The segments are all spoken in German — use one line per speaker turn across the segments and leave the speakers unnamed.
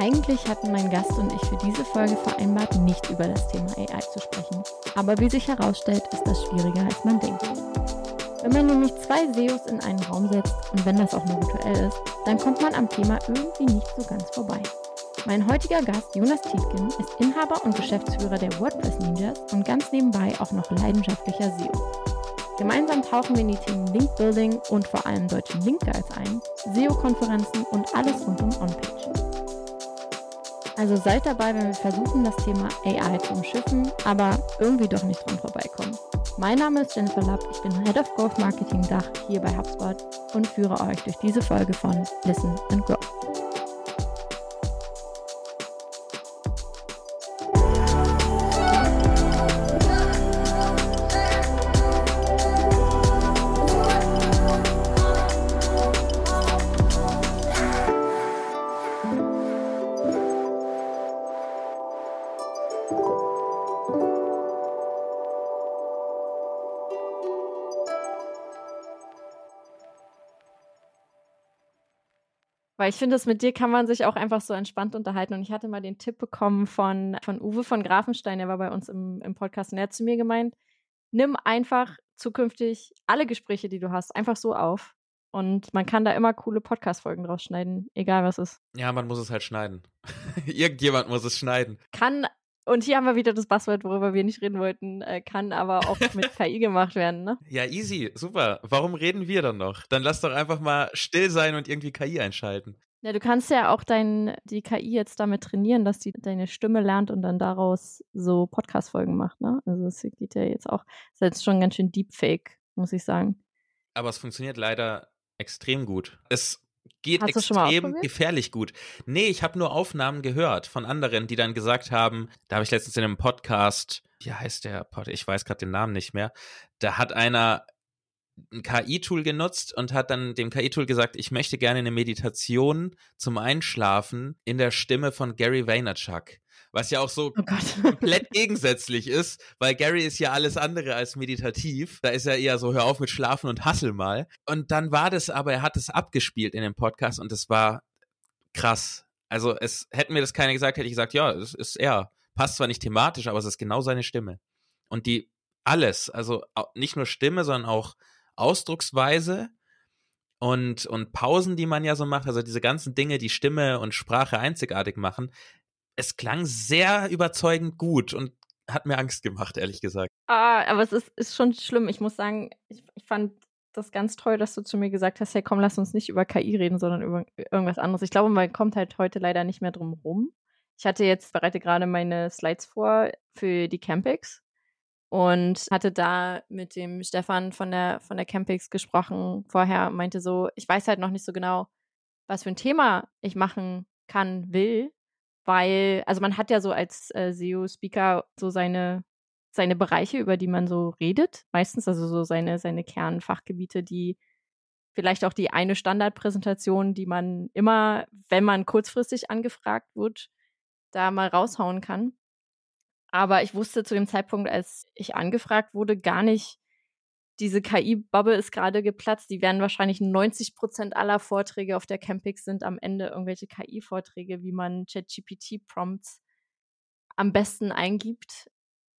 Eigentlich hatten mein Gast und ich für diese Folge vereinbart, nicht über das Thema AI zu sprechen. Aber wie sich herausstellt, ist das schwieriger, als man denkt. Wenn man nämlich zwei SEOs in einen Raum setzt und wenn das auch nur virtuell ist, dann kommt man am Thema irgendwie nicht so ganz vorbei. Mein heutiger Gast, Jonas Tietgen, ist Inhaber und Geschäftsführer der WordPress Ninjas und ganz nebenbei auch noch leidenschaftlicher SEO. Gemeinsam tauchen wir in die Themen Link Building und vor allem deutschen Link Guides ein, SEO-Konferenzen und alles rund um On-Page. Also seid dabei, wenn wir versuchen, das Thema AI zu umschiffen, aber irgendwie doch nicht dran vorbeikommen. Mein Name ist Jennifer Lapp, ich bin Head of Growth Marketing Dach hier bei HubSpot und führe euch durch diese Folge von Listen and Grow. Weil ich finde, mit dir kann man sich auch einfach so entspannt unterhalten. Und ich hatte mal den Tipp bekommen von, von Uwe von Grafenstein, der war bei uns im, im Podcast und er hat zu mir gemeint, nimm einfach zukünftig alle Gespräche, die du hast, einfach so auf. Und man kann da immer coole Podcast-Folgen draus schneiden, egal was ist.
Ja, man muss es halt schneiden. Irgendjemand muss es schneiden.
Kann und hier haben wir wieder das Buzzword, worüber wir nicht reden wollten, äh, kann aber auch mit KI gemacht werden, ne?
Ja, easy, super. Warum reden wir dann noch? Dann lass doch einfach mal still sein und irgendwie KI einschalten.
Ja, du kannst ja auch dein, die KI jetzt damit trainieren, dass die deine Stimme lernt und dann daraus so Podcast-Folgen macht, ne? Also es geht ja jetzt auch, ist jetzt schon ganz schön Deepfake, muss ich sagen.
Aber es funktioniert leider extrem gut. Es geht Hast extrem gefährlich gut. Nee, ich habe nur Aufnahmen gehört von anderen, die dann gesagt haben, da habe ich letztens in einem Podcast, wie heißt der Pod, ich weiß gerade den Namen nicht mehr, da hat einer ein KI-Tool genutzt und hat dann dem KI-Tool gesagt, ich möchte gerne eine Meditation zum Einschlafen in der Stimme von Gary Vaynerchuk was ja auch so oh komplett gegensätzlich ist, weil Gary ist ja alles andere als meditativ. Da ist er eher so, hör auf mit Schlafen und hassel mal. Und dann war das aber, er hat es abgespielt in dem Podcast und es war krass. Also es hätten mir das keiner gesagt, hätte ich gesagt, ja, es ist er. Passt zwar nicht thematisch, aber es ist genau seine Stimme. Und die alles, also nicht nur Stimme, sondern auch Ausdrucksweise und, und Pausen, die man ja so macht, also diese ganzen Dinge, die Stimme und Sprache einzigartig machen, es klang sehr überzeugend gut und hat mir Angst gemacht, ehrlich gesagt.
Ah, aber es ist, ist schon schlimm. Ich muss sagen, ich, ich fand das ganz toll, dass du zu mir gesagt hast, hey komm, lass uns nicht über KI reden, sondern über irgendwas anderes. Ich glaube, man kommt halt heute leider nicht mehr drum rum. Ich hatte jetzt, bereite gerade meine Slides vor für die Campix und hatte da mit dem Stefan von der, von der Campix gesprochen vorher, meinte so, ich weiß halt noch nicht so genau, was für ein Thema ich machen kann, will, weil, also man hat ja so als äh, SEO-Speaker so seine, seine Bereiche, über die man so redet, meistens, also so seine, seine Kernfachgebiete, die vielleicht auch die eine Standardpräsentation, die man immer, wenn man kurzfristig angefragt wird, da mal raushauen kann. Aber ich wusste zu dem Zeitpunkt, als ich angefragt wurde, gar nicht, diese KI-Bubble ist gerade geplatzt. Die werden wahrscheinlich 90 Prozent aller Vorträge auf der Campix sind am Ende irgendwelche KI-Vorträge, wie man ChatGPT-Prompts am besten eingibt.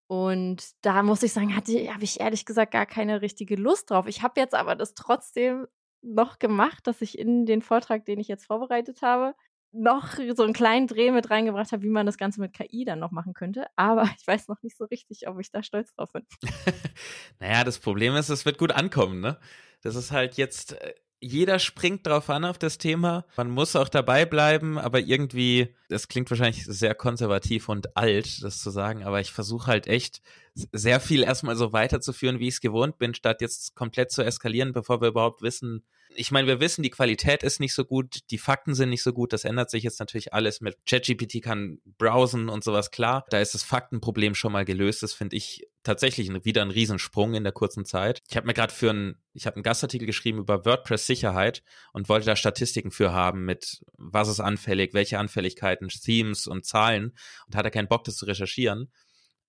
Und da muss ich sagen, habe ich ehrlich gesagt gar keine richtige Lust drauf. Ich habe jetzt aber das trotzdem noch gemacht, dass ich in den Vortrag, den ich jetzt vorbereitet habe, noch so einen kleinen Dreh mit reingebracht habe, wie man das Ganze mit KI dann noch machen könnte. Aber ich weiß noch nicht so richtig, ob ich da stolz drauf bin.
naja, das Problem ist, es wird gut ankommen, ne? Das ist halt jetzt, äh, jeder springt drauf an auf das Thema. Man muss auch dabei bleiben, aber irgendwie, das klingt wahrscheinlich sehr konservativ und alt, das zu sagen, aber ich versuche halt echt sehr viel erstmal so weiterzuführen, wie ich es gewohnt bin, statt jetzt komplett zu eskalieren, bevor wir überhaupt wissen, ich meine, wir wissen, die Qualität ist nicht so gut, die Fakten sind nicht so gut, das ändert sich jetzt natürlich alles mit ChatGPT kann browsen und sowas klar. Da ist das Faktenproblem schon mal gelöst, das finde ich tatsächlich wieder ein Riesensprung in der kurzen Zeit. Ich habe mir gerade für ein, ich habe einen Gastartikel geschrieben über WordPress-Sicherheit und wollte da Statistiken für haben mit was ist anfällig, welche Anfälligkeiten, Themes und Zahlen und hatte keinen Bock, das zu recherchieren.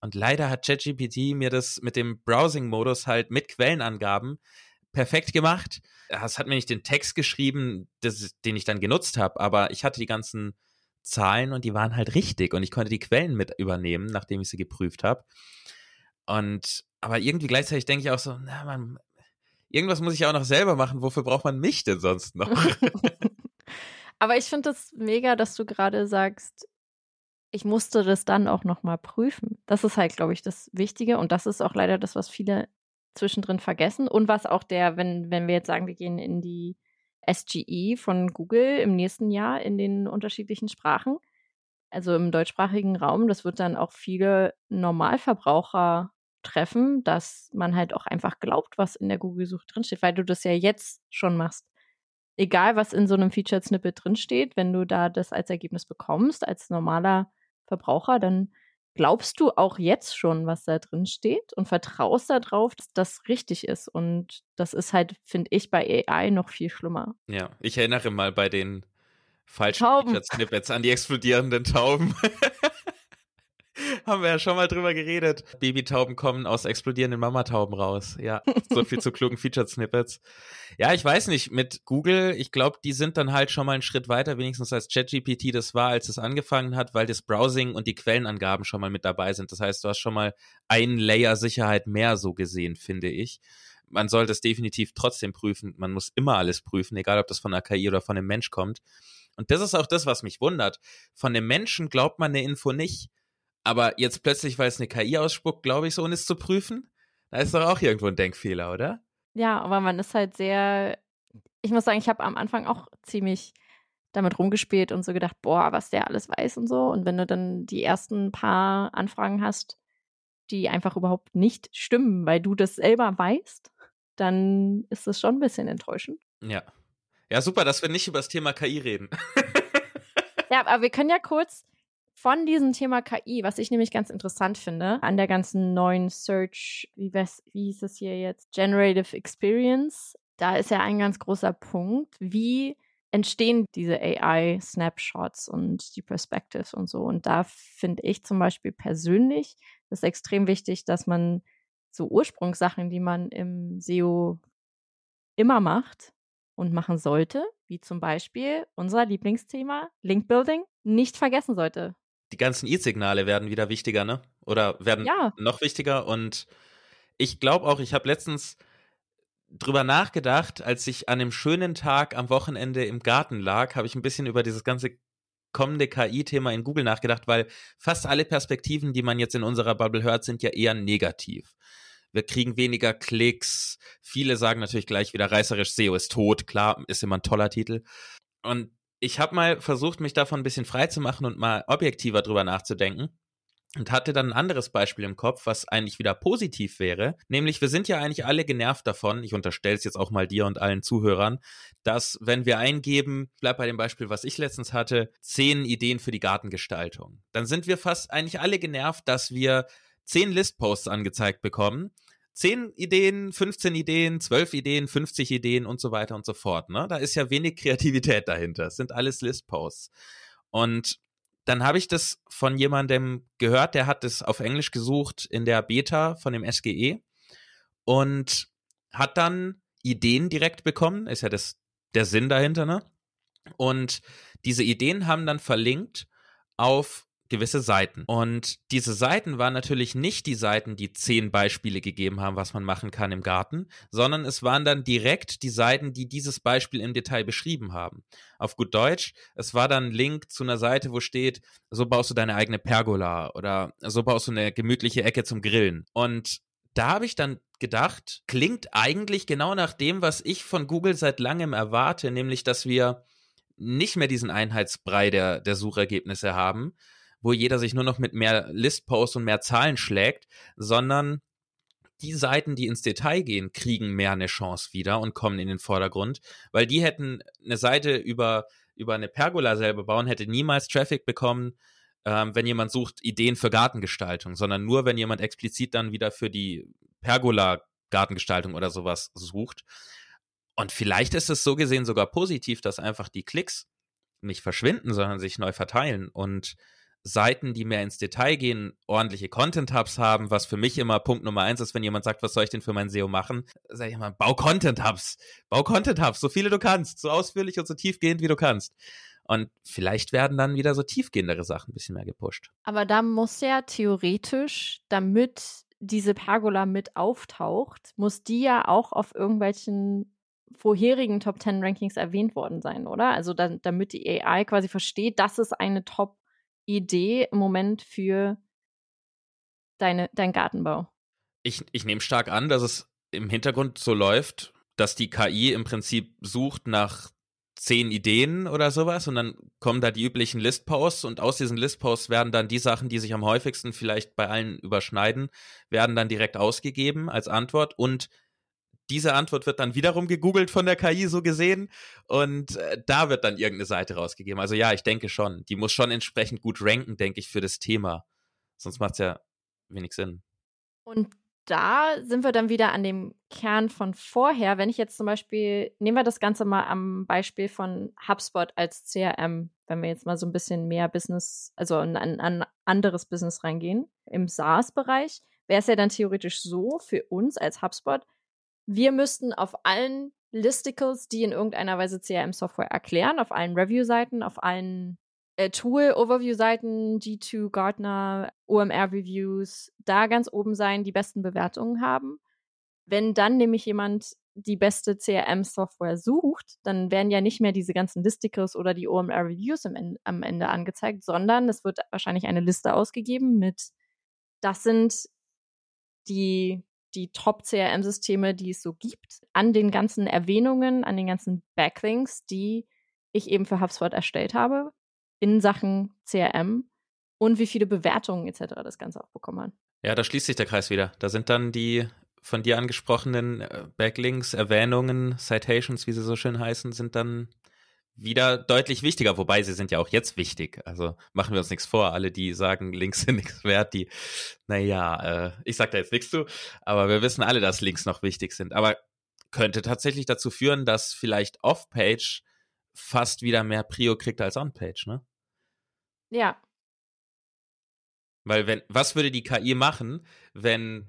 Und leider hat ChatGPT mir das mit dem Browsing-Modus halt mit Quellenangaben perfekt gemacht. Es hat mir nicht den Text geschrieben, das, den ich dann genutzt habe, aber ich hatte die ganzen Zahlen und die waren halt richtig und ich konnte die Quellen mit übernehmen, nachdem ich sie geprüft habe. Und aber irgendwie gleichzeitig denke ich auch so, na man, irgendwas muss ich auch noch selber machen. Wofür braucht man mich denn sonst noch?
aber ich finde es das mega, dass du gerade sagst, ich musste das dann auch noch mal prüfen. Das ist halt, glaube ich, das Wichtige und das ist auch leider das, was viele zwischendrin vergessen und was auch der, wenn wenn wir jetzt sagen, wir gehen in die SGE von Google im nächsten Jahr in den unterschiedlichen Sprachen, also im deutschsprachigen Raum, das wird dann auch viele Normalverbraucher treffen, dass man halt auch einfach glaubt, was in der Google-Suche drinsteht, weil du das ja jetzt schon machst. Egal, was in so einem Featured Snippet drinsteht, wenn du da das als Ergebnis bekommst, als normaler Verbraucher, dann glaubst du auch jetzt schon, was da drin steht und vertraust darauf, dass das richtig ist. Und das ist halt, finde ich, bei AI noch viel schlimmer.
Ja, ich erinnere mal bei den falschen Snippets an die explodierenden Tauben. Haben wir ja schon mal drüber geredet. Babytauben kommen aus explodierenden Mamatauben raus. Ja, so viel zu klugen Featured Snippets. Ja, ich weiß nicht, mit Google, ich glaube, die sind dann halt schon mal einen Schritt weiter, wenigstens als ChatGPT das war, als es angefangen hat, weil das Browsing und die Quellenangaben schon mal mit dabei sind. Das heißt, du hast schon mal ein Layer Sicherheit mehr so gesehen, finde ich. Man sollte es definitiv trotzdem prüfen. Man muss immer alles prüfen, egal ob das von einer KI oder von einem Mensch kommt. Und das ist auch das, was mich wundert. Von einem Menschen glaubt man eine Info nicht. Aber jetzt plötzlich, weil es eine KI ausspuckt, glaube ich, so ohne es zu prüfen, da ist doch auch irgendwo ein Denkfehler, oder?
Ja, aber man ist halt sehr, ich muss sagen, ich habe am Anfang auch ziemlich damit rumgespielt und so gedacht, boah, was der alles weiß und so. Und wenn du dann die ersten paar Anfragen hast, die einfach überhaupt nicht stimmen, weil du das selber weißt, dann ist das schon ein bisschen enttäuschend.
Ja. Ja, super, dass wir nicht über das Thema KI reden.
ja, aber wir können ja kurz von diesem Thema KI, was ich nämlich ganz interessant finde, an der ganzen neuen Search, wie, wie hieß es hier jetzt, Generative Experience, da ist ja ein ganz großer Punkt, wie entstehen diese AI-Snapshots und die Perspectives und so. Und da finde ich zum Beispiel persönlich ist extrem wichtig, dass man so Ursprungssachen, die man im SEO immer macht und machen sollte, wie zum Beispiel unser Lieblingsthema Link Building, nicht vergessen sollte
die ganzen E-Signale werden wieder wichtiger, ne? Oder werden ja. noch wichtiger. Und ich glaube auch, ich habe letztens drüber nachgedacht, als ich an einem schönen Tag am Wochenende im Garten lag, habe ich ein bisschen über dieses ganze kommende KI-Thema in Google nachgedacht, weil fast alle Perspektiven, die man jetzt in unserer Bubble hört, sind ja eher negativ. Wir kriegen weniger Klicks. Viele sagen natürlich gleich wieder reißerisch, SEO ist tot. Klar, ist immer ein toller Titel. Und ich habe mal versucht, mich davon ein bisschen frei zu machen und mal objektiver drüber nachzudenken und hatte dann ein anderes Beispiel im Kopf, was eigentlich wieder positiv wäre. Nämlich, wir sind ja eigentlich alle genervt davon, ich unterstelle es jetzt auch mal dir und allen Zuhörern, dass wenn wir eingeben, bleib bei dem Beispiel, was ich letztens hatte, zehn Ideen für die Gartengestaltung, dann sind wir fast eigentlich alle genervt, dass wir zehn Listposts angezeigt bekommen 10 Ideen, 15 Ideen, 12 Ideen, 50 Ideen und so weiter und so fort. Ne? Da ist ja wenig Kreativität dahinter. Das sind alles Listposts. Und dann habe ich das von jemandem gehört, der hat das auf Englisch gesucht in der Beta von dem SGE und hat dann Ideen direkt bekommen, ist ja das der Sinn dahinter, ne? Und diese Ideen haben dann verlinkt auf gewisse Seiten. Und diese Seiten waren natürlich nicht die Seiten, die zehn Beispiele gegeben haben, was man machen kann im Garten, sondern es waren dann direkt die Seiten, die dieses Beispiel im Detail beschrieben haben. Auf gut Deutsch, es war dann ein Link zu einer Seite, wo steht, so baust du deine eigene Pergola oder so baust du eine gemütliche Ecke zum Grillen. Und da habe ich dann gedacht, klingt eigentlich genau nach dem, was ich von Google seit langem erwarte, nämlich dass wir nicht mehr diesen Einheitsbrei der, der Suchergebnisse haben, wo jeder sich nur noch mit mehr Listposts und mehr Zahlen schlägt, sondern die Seiten, die ins Detail gehen, kriegen mehr eine Chance wieder und kommen in den Vordergrund, weil die hätten eine Seite über, über eine Pergola selber bauen, hätte niemals Traffic bekommen, ähm, wenn jemand sucht Ideen für Gartengestaltung, sondern nur, wenn jemand explizit dann wieder für die Pergola-Gartengestaltung oder sowas sucht. Und vielleicht ist es so gesehen sogar positiv, dass einfach die Klicks nicht verschwinden, sondern sich neu verteilen und Seiten, die mehr ins Detail gehen, ordentliche Content-Hubs haben, was für mich immer Punkt Nummer eins ist, wenn jemand sagt, was soll ich denn für mein SEO machen, sage ich immer, bau Content-Hubs, bau Content-Hubs, so viele du kannst, so ausführlich und so tiefgehend, wie du kannst. Und vielleicht werden dann wieder so tiefgehendere Sachen ein bisschen mehr gepusht.
Aber da muss ja theoretisch, damit diese Pergola mit auftaucht, muss die ja auch auf irgendwelchen vorherigen Top 10 Rankings erwähnt worden sein, oder? Also da, damit die AI quasi versteht, dass es eine Top Idee im Moment für deine, dein Gartenbau?
Ich, ich nehme stark an, dass es im Hintergrund so läuft, dass die KI im Prinzip sucht nach zehn Ideen oder sowas und dann kommen da die üblichen Listposts und aus diesen Listposts werden dann die Sachen, die sich am häufigsten vielleicht bei allen überschneiden, werden dann direkt ausgegeben als Antwort und diese Antwort wird dann wiederum gegoogelt von der KI so gesehen und äh, da wird dann irgendeine Seite rausgegeben. Also ja, ich denke schon. Die muss schon entsprechend gut ranken, denke ich, für das Thema. Sonst macht es ja wenig Sinn.
Und da sind wir dann wieder an dem Kern von vorher. Wenn ich jetzt zum Beispiel, nehmen wir das Ganze mal am Beispiel von HubSpot als CRM, wenn wir jetzt mal so ein bisschen mehr Business, also an ein anderes Business reingehen, im SaaS-Bereich, wäre es ja dann theoretisch so für uns als HubSpot, wir müssten auf allen Listicles, die in irgendeiner Weise CRM-Software erklären, auf allen Review-Seiten, auf allen äh, Tool-Overview-Seiten, G2, Gartner, OMR-Reviews, da ganz oben sein, die besten Bewertungen haben. Wenn dann nämlich jemand die beste CRM-Software sucht, dann werden ja nicht mehr diese ganzen Listicles oder die OMR-Reviews am Ende angezeigt, sondern es wird wahrscheinlich eine Liste ausgegeben mit, das sind die die Top-CRM-Systeme, die es so gibt, an den ganzen Erwähnungen, an den ganzen Backlinks, die ich eben für HubSpot erstellt habe, in Sachen CRM und wie viele Bewertungen etc. das Ganze auch bekommen hat.
Ja, da schließt sich der Kreis wieder. Da sind dann die von dir angesprochenen äh, Backlinks, Erwähnungen, Citations, wie sie so schön heißen, sind dann wieder deutlich wichtiger, wobei sie sind ja auch jetzt wichtig. Also machen wir uns nichts vor. Alle, die sagen, Links sind nichts wert, die, naja, äh, ich sag da jetzt nichts zu, aber wir wissen alle, dass Links noch wichtig sind. Aber könnte tatsächlich dazu führen, dass vielleicht Off-Page fast wieder mehr Prio kriegt als On-Page, ne?
Ja.
Weil wenn, was würde die KI machen, wenn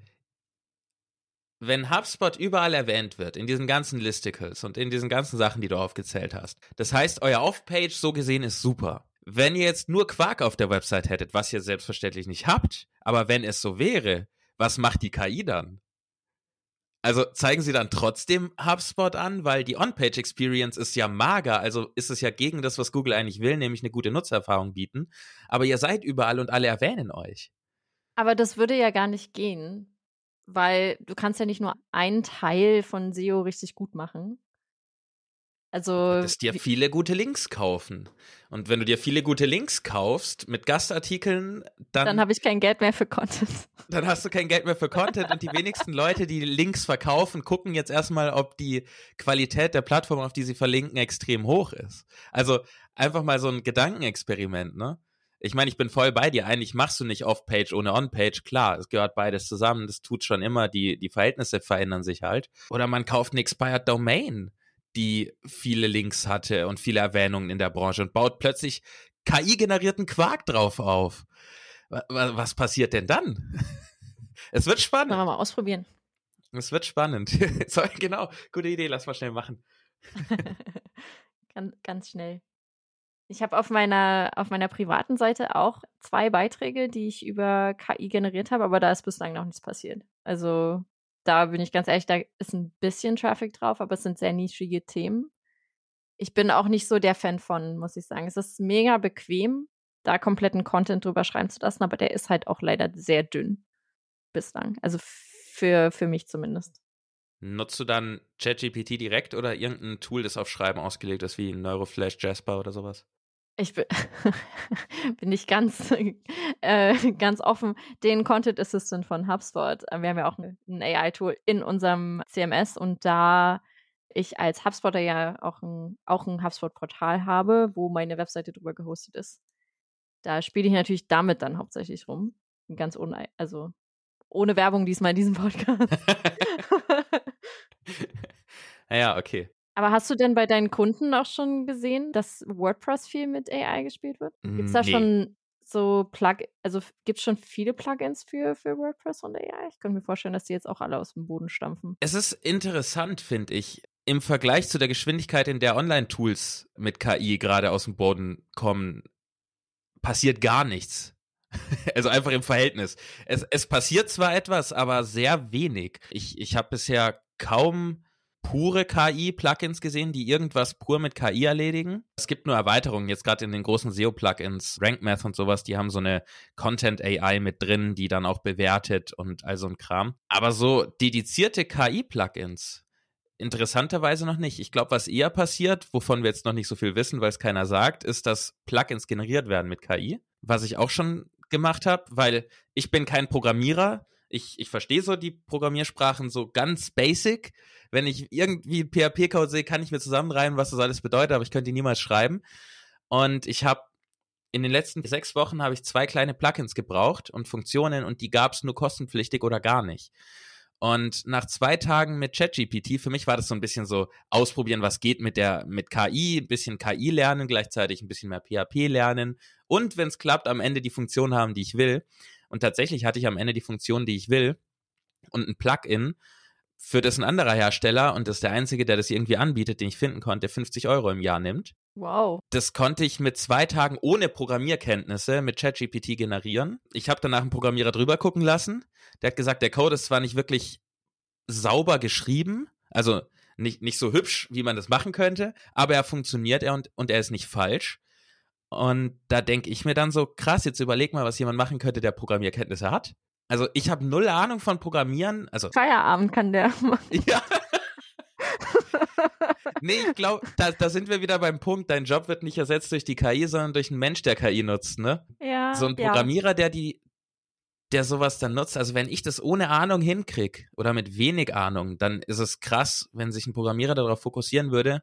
wenn HubSpot überall erwähnt wird, in diesen ganzen Listicles und in diesen ganzen Sachen, die du aufgezählt hast, das heißt, euer Off-Page so gesehen ist super. Wenn ihr jetzt nur Quark auf der Website hättet, was ihr selbstverständlich nicht habt, aber wenn es so wäre, was macht die KI dann? Also zeigen sie dann trotzdem HubSpot an, weil die On-Page-Experience ist ja mager, also ist es ja gegen das, was Google eigentlich will, nämlich eine gute Nutzererfahrung bieten. Aber ihr seid überall und alle erwähnen euch.
Aber das würde ja gar nicht gehen, weil du kannst ja nicht nur einen Teil von SEO richtig gut machen. Also.
Du dir viele gute Links kaufen. Und wenn du dir viele gute Links kaufst mit Gastartikeln, dann.
Dann habe ich kein Geld mehr für Content.
Dann hast du kein Geld mehr für Content und die wenigsten Leute, die Links verkaufen, gucken jetzt erstmal, ob die Qualität der Plattform, auf die sie verlinken, extrem hoch ist. Also einfach mal so ein Gedankenexperiment, ne? Ich meine, ich bin voll bei dir. Eigentlich machst du nicht Off-Page ohne On-Page. Klar, es gehört beides zusammen. Das tut schon immer. Die, die Verhältnisse verändern sich halt. Oder man kauft eine Expired Domain, die viele Links hatte und viele Erwähnungen in der Branche und baut plötzlich KI-generierten Quark drauf auf. Was passiert denn dann? Es wird spannend.
Sollen wir mal ausprobieren.
Es wird spannend. genau, gute Idee, lass mal schnell machen.
ganz, ganz schnell. Ich habe auf meiner, auf meiner privaten Seite auch zwei Beiträge, die ich über KI generiert habe, aber da ist bislang noch nichts passiert. Also da bin ich ganz ehrlich, da ist ein bisschen Traffic drauf, aber es sind sehr nischige Themen. Ich bin auch nicht so der Fan von, muss ich sagen. Es ist mega bequem, da kompletten Content drüber schreiben zu lassen, aber der ist halt auch leider sehr dünn bislang. Also für, für mich zumindest.
Nutzt du dann ChatGPT direkt oder irgendein Tool, das auf Schreiben ausgelegt ist, wie Neuroflash, Jasper oder sowas?
Ich bin, bin nicht ganz, äh, ganz offen. Den Content Assistant von HubSpot, äh, wir haben ja auch ein AI-Tool in unserem CMS und da ich als HubSpotter ja auch ein, auch ein HubSpot-Portal habe, wo meine Webseite drüber gehostet ist, Da spiele ich natürlich damit dann hauptsächlich rum. Ganz ohne, also ohne Werbung diesmal in diesem Podcast.
ja, okay.
Aber hast du denn bei deinen Kunden auch schon gesehen, dass WordPress viel mit AI gespielt wird? Gibt es da nee. schon so Plug, also gibt es schon viele Plugins für, für WordPress und AI? Ich könnte mir vorstellen, dass die jetzt auch alle aus dem Boden stampfen.
Es ist interessant, finde ich. Im Vergleich zu der Geschwindigkeit, in der Online-Tools mit KI gerade aus dem Boden kommen, passiert gar nichts. also einfach im Verhältnis. Es, es passiert zwar etwas, aber sehr wenig. Ich, ich habe bisher kaum pure KI-Plugins gesehen, die irgendwas pur mit KI erledigen. Es gibt nur Erweiterungen, jetzt gerade in den großen SEO-Plugins, RankMath und sowas, die haben so eine Content-AI mit drin, die dann auch bewertet und all so ein Kram. Aber so dedizierte KI-Plugins, interessanterweise noch nicht. Ich glaube, was eher passiert, wovon wir jetzt noch nicht so viel wissen, weil es keiner sagt, ist, dass Plugins generiert werden mit KI. Was ich auch schon gemacht habe, weil ich bin kein Programmierer. Ich, ich verstehe so die Programmiersprachen so ganz basic. Wenn ich irgendwie PHP-Code sehe, kann ich mir zusammenreimen, was das alles bedeutet, aber ich könnte ihn niemals schreiben. Und ich habe in den letzten sechs Wochen habe ich zwei kleine Plugins gebraucht und Funktionen und die gab es nur kostenpflichtig oder gar nicht. Und nach zwei Tagen mit ChatGPT, für mich war das so ein bisschen so ausprobieren, was geht mit der, mit KI, ein bisschen KI lernen, gleichzeitig ein bisschen mehr PHP lernen und wenn es klappt, am Ende die Funktion haben, die ich will. Und tatsächlich hatte ich am Ende die Funktion, die ich will und ein Plugin, für das ein anderer Hersteller, und das ist der einzige, der das irgendwie anbietet, den ich finden konnte, 50 Euro im Jahr nimmt.
Wow.
Das konnte ich mit zwei Tagen ohne Programmierkenntnisse mit ChatGPT generieren. Ich habe danach einen Programmierer drüber gucken lassen. Der hat gesagt, der Code ist zwar nicht wirklich sauber geschrieben, also nicht, nicht so hübsch, wie man das machen könnte, aber er funktioniert er und, und er ist nicht falsch. Und da denke ich mir dann so, krass, jetzt überleg mal, was jemand machen könnte, der Programmierkenntnisse hat. Also ich habe null Ahnung von Programmieren. Also
Feierabend kann der machen.
Ja. nee, ich glaube, da, da sind wir wieder beim Punkt, dein Job wird nicht ersetzt durch die KI, sondern durch einen Mensch, der KI nutzt, ne?
Ja.
So ein Programmierer, ja. der die, der sowas dann nutzt. Also wenn ich das ohne Ahnung hinkriege oder mit wenig Ahnung, dann ist es krass, wenn sich ein Programmierer darauf fokussieren würde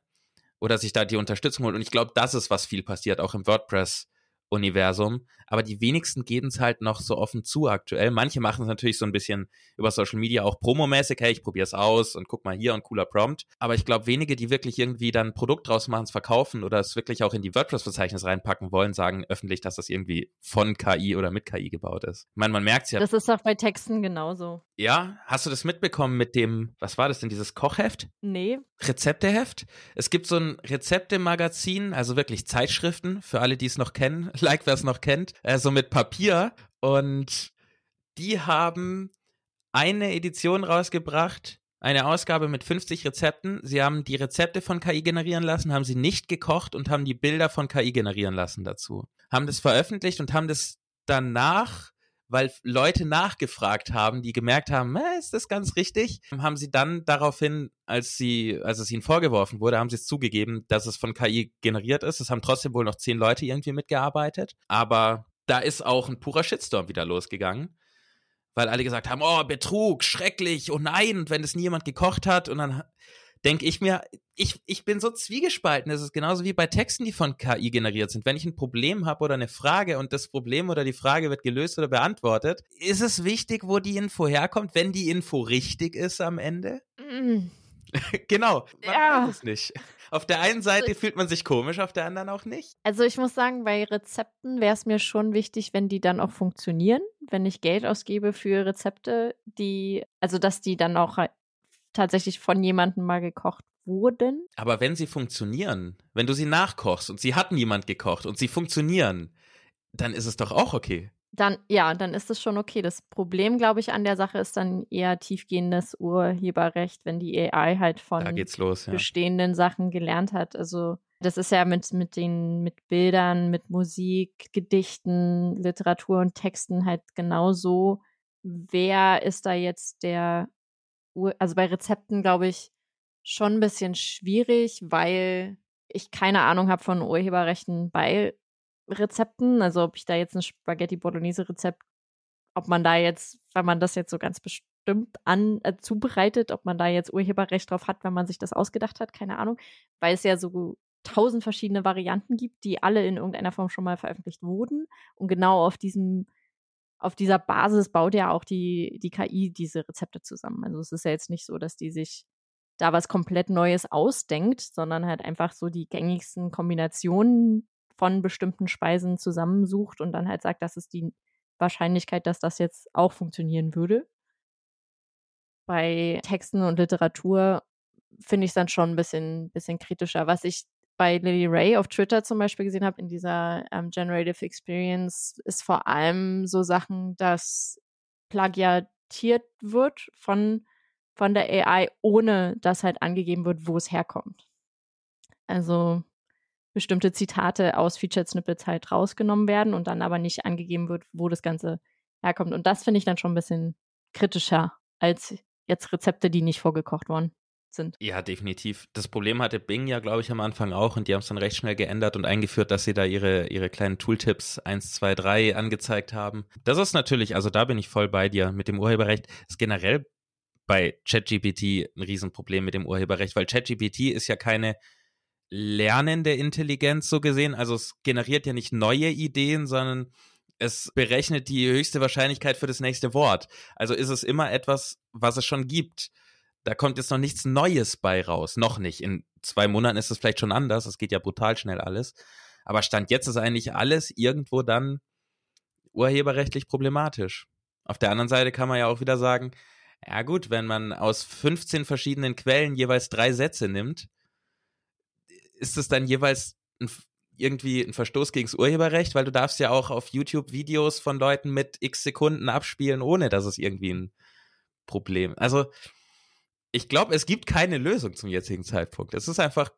oder sich da die Unterstützung holt. Und ich glaube, das ist, was viel passiert, auch im WordPress. Universum, aber die wenigsten geben es halt noch so offen zu aktuell. Manche machen es natürlich so ein bisschen über Social Media auch promomäßig, hey, ich probiere es aus und guck mal hier und cooler Prompt. Aber ich glaube, wenige, die wirklich irgendwie dann ein Produkt draus machen, es verkaufen oder es wirklich auch in die WordPress-Verzeichnis reinpacken wollen, sagen öffentlich, dass das irgendwie von KI oder mit KI gebaut ist. Ich meine, man merkt es ja.
Das ist auch bei Texten genauso.
Ja, hast du das mitbekommen mit dem, was war das denn, dieses Kochheft?
Nee.
Rezepteheft? Es gibt so ein Rezeptemagazin, also wirklich Zeitschriften, für alle, die es noch kennen, like wer es noch kennt, äh, so mit Papier. Und die haben eine Edition rausgebracht, eine Ausgabe mit 50 Rezepten. Sie haben die Rezepte von KI generieren lassen, haben sie nicht gekocht und haben die Bilder von KI generieren lassen dazu. Haben das veröffentlicht und haben das danach weil Leute nachgefragt haben, die gemerkt haben, ist das ganz richtig, haben sie dann daraufhin, als sie, als es ihnen vorgeworfen wurde, haben sie es zugegeben, dass es von KI generiert ist. Es haben trotzdem wohl noch zehn Leute irgendwie mitgearbeitet, aber da ist auch ein purer Shitstorm wieder losgegangen. Weil alle gesagt haben, oh, Betrug, schrecklich, oh nein, und wenn es nie jemand gekocht hat, und dann denke ich mir, ich, ich bin so zwiegespalten. Es ist genauso wie bei Texten, die von KI generiert sind. Wenn ich ein Problem habe oder eine Frage und das Problem oder die Frage wird gelöst oder beantwortet, ist es wichtig, wo die Info herkommt, wenn die Info richtig ist am Ende? Mm. genau, man ja. weiß es nicht. Auf der einen Seite also, fühlt man sich komisch, auf der anderen auch nicht.
Also ich muss sagen, bei Rezepten wäre es mir schon wichtig, wenn die dann auch funktionieren, wenn ich Geld ausgebe für Rezepte, die, also dass die dann auch tatsächlich von jemandem mal gekocht wurden.
Aber wenn sie funktionieren, wenn du sie nachkochst und sie hat niemand gekocht und sie funktionieren, dann ist es doch auch okay.
Dann, ja, dann ist es schon okay. Das Problem, glaube ich, an der Sache ist dann eher tiefgehendes Urheberrecht, wenn die AI halt von
los,
ja. bestehenden Sachen gelernt hat. Also das ist ja mit, mit den, mit Bildern, mit Musik, Gedichten, Literatur und Texten halt genauso. Wer ist da jetzt der also bei Rezepten glaube ich schon ein bisschen schwierig, weil ich keine Ahnung habe von Urheberrechten bei Rezepten. Also ob ich da jetzt ein Spaghetti Bolognese Rezept, ob man da jetzt, wenn man das jetzt so ganz bestimmt an äh, zubereitet, ob man da jetzt Urheberrecht drauf hat, wenn man sich das ausgedacht hat, keine Ahnung, weil es ja so tausend verschiedene Varianten gibt, die alle in irgendeiner Form schon mal veröffentlicht wurden. Und genau auf diesem, auf dieser Basis baut ja auch die, die KI diese Rezepte zusammen. Also es ist ja jetzt nicht so, dass die sich da was komplett Neues ausdenkt, sondern halt einfach so die gängigsten Kombinationen von bestimmten Speisen zusammensucht und dann halt sagt, das ist die Wahrscheinlichkeit, dass das jetzt auch funktionieren würde. Bei Texten und Literatur finde ich es dann schon ein bisschen, bisschen kritischer. Was ich bei Lily Ray auf Twitter zum Beispiel gesehen habe, in dieser ähm, Generative Experience, ist vor allem so Sachen, dass plagiatiert wird von, von der AI, ohne dass halt angegeben wird, wo es herkommt. Also bestimmte Zitate aus Featured Snippets halt rausgenommen werden und dann aber nicht angegeben wird, wo das Ganze herkommt. Und das finde ich dann schon ein bisschen kritischer als jetzt Rezepte, die nicht vorgekocht wurden sind.
Ja, definitiv. Das Problem hatte Bing ja, glaube ich, am Anfang auch und die haben es dann recht schnell geändert und eingeführt, dass sie da ihre, ihre kleinen Tooltips 1, 2, 3 angezeigt haben. Das ist natürlich, also da bin ich voll bei dir mit dem Urheberrecht. Ist generell bei ChatGPT ein Riesenproblem mit dem Urheberrecht, weil ChatGPT ist ja keine lernende Intelligenz so gesehen. Also es generiert ja nicht neue Ideen, sondern es berechnet die höchste Wahrscheinlichkeit für das nächste Wort. Also ist es immer etwas, was es schon gibt da kommt jetzt noch nichts Neues bei raus. Noch nicht. In zwei Monaten ist es vielleicht schon anders. Es geht ja brutal schnell alles. Aber Stand jetzt ist eigentlich alles irgendwo dann urheberrechtlich problematisch. Auf der anderen Seite kann man ja auch wieder sagen, ja gut, wenn man aus 15 verschiedenen Quellen jeweils drei Sätze nimmt, ist es dann jeweils ein, irgendwie ein Verstoß gegen das Urheberrecht, weil du darfst ja auch auf YouTube Videos von Leuten mit x Sekunden abspielen, ohne dass es irgendwie ein Problem. Also ich glaube, es gibt keine Lösung zum jetzigen Zeitpunkt. Es ist einfach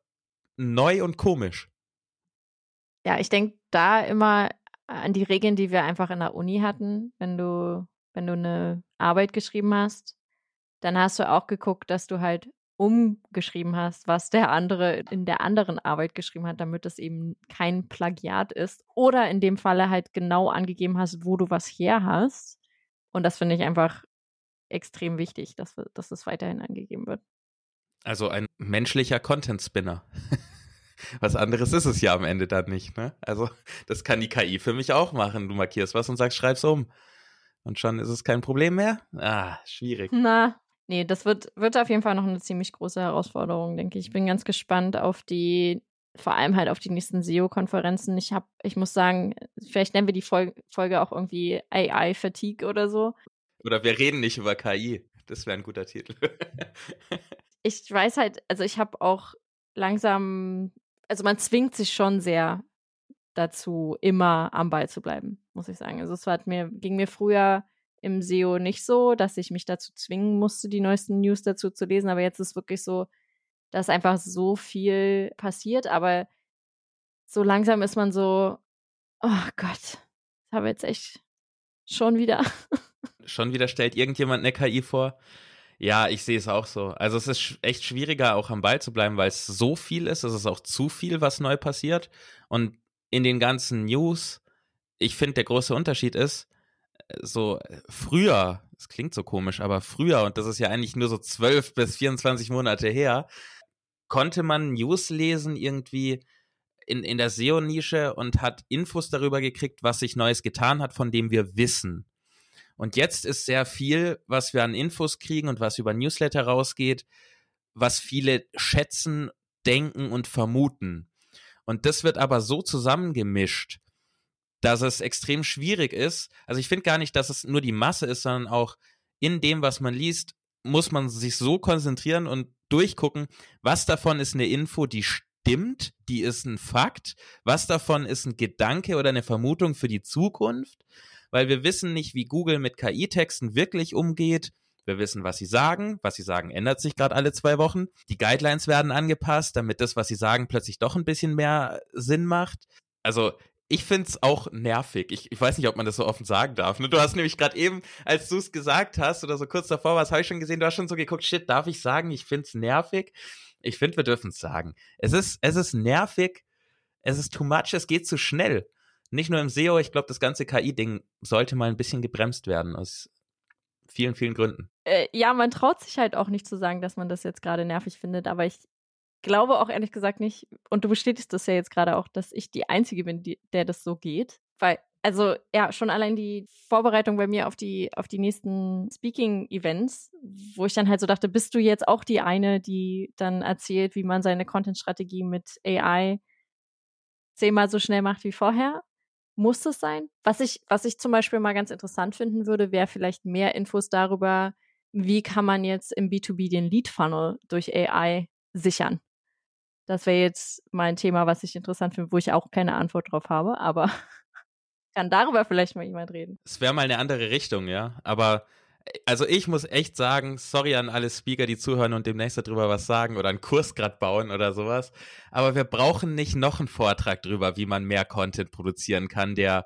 neu und komisch.
Ja, ich denke da immer an die Regeln, die wir einfach in der Uni hatten. Wenn du, wenn du eine Arbeit geschrieben hast, dann hast du auch geguckt, dass du halt umgeschrieben hast, was der andere in der anderen Arbeit geschrieben hat, damit es eben kein Plagiat ist. Oder in dem Falle halt genau angegeben hast, wo du was her hast. Und das finde ich einfach extrem wichtig, dass, wir, dass das weiterhin angegeben wird.
Also ein menschlicher Content-Spinner. was anderes ist es ja am Ende dann nicht, ne? Also, das kann die KI für mich auch machen. Du markierst was und sagst, schreib's um. Und schon ist es kein Problem mehr? Ah, schwierig.
Na, nee, das wird, wird auf jeden Fall noch eine ziemlich große Herausforderung, denke ich. Ich bin ganz gespannt auf die, vor allem halt auf die nächsten SEO-Konferenzen. Ich habe, ich muss sagen, vielleicht nennen wir die Folge auch irgendwie AI-Fatigue oder so,
oder wir reden nicht über KI. Das wäre ein guter Titel.
ich weiß halt, also ich habe auch langsam, also man zwingt sich schon sehr dazu, immer am Ball zu bleiben, muss ich sagen. Also es hat mir, ging mir früher im SEO nicht so, dass ich mich dazu zwingen musste, die neuesten News dazu zu lesen, aber jetzt ist wirklich so, dass einfach so viel passiert, aber so langsam ist man so, oh Gott, das habe jetzt echt schon wieder.
Schon wieder stellt irgendjemand eine KI vor. Ja, ich sehe es auch so. Also es ist echt schwieriger, auch am Ball zu bleiben, weil es so viel ist. Es ist auch zu viel, was neu passiert. Und in den ganzen News, ich finde, der große Unterschied ist, äh, so früher, es klingt so komisch, aber früher, und das ist ja eigentlich nur so 12 bis 24 Monate her, konnte man News lesen irgendwie in, in der SEO-Nische und hat Infos darüber gekriegt, was sich Neues getan hat, von dem wir wissen. Und jetzt ist sehr viel, was wir an Infos kriegen und was über Newsletter rausgeht, was viele schätzen, denken und vermuten. Und das wird aber so zusammengemischt, dass es extrem schwierig ist. Also ich finde gar nicht, dass es nur die Masse ist, sondern auch in dem, was man liest, muss man sich so konzentrieren und durchgucken, was davon ist eine Info, die stimmt, die ist ein Fakt, was davon ist ein Gedanke oder eine Vermutung für die Zukunft weil wir wissen nicht, wie Google mit KI-Texten wirklich umgeht. Wir wissen, was sie sagen. Was sie sagen, ändert sich gerade alle zwei Wochen. Die Guidelines werden angepasst, damit das, was sie sagen, plötzlich doch ein bisschen mehr Sinn macht. Also ich finde es auch nervig. Ich, ich weiß nicht, ob man das so offen sagen darf. Ne? Du hast nämlich gerade eben, als du es gesagt hast oder so kurz davor warst, habe ich schon gesehen, du hast schon so geguckt, shit, darf ich sagen, ich finde es nervig? Ich finde, wir dürfen es sagen. Es ist, es ist nervig, es ist too much, es geht zu schnell nicht nur im SEO, ich glaube, das ganze KI-Ding sollte mal ein bisschen gebremst werden aus vielen, vielen Gründen.
Äh, ja, man traut sich halt auch nicht zu sagen, dass man das jetzt gerade nervig findet, aber ich, glaube auch ehrlich gesagt nicht, und du bestätigst das ja jetzt gerade auch, dass ich die Einzige bin, die, der das so geht. Weil, also ja, schon allein die Vorbereitung bei mir auf die, auf die nächsten Speaking-Events, wo ich dann halt so dachte, bist du jetzt auch die eine, die dann erzählt, wie man seine Content-Strategie mit AI zehnmal so schnell macht wie vorher? Muss es sein? Was ich, was ich zum Beispiel mal ganz interessant finden würde, wäre vielleicht mehr Infos darüber, wie kann man jetzt im B2B den Lead-Funnel durch AI sichern? Das wäre jetzt mein Thema, was ich interessant finde, wo ich auch keine Antwort drauf habe, aber kann darüber vielleicht mal jemand reden.
Es wäre mal eine andere Richtung, ja. Aber also ich muss echt sagen, sorry an alle Speaker, die zuhören und demnächst darüber was sagen oder einen Kurs gerade bauen oder sowas. Aber wir brauchen nicht noch einen Vortrag drüber, wie man mehr Content produzieren kann, der,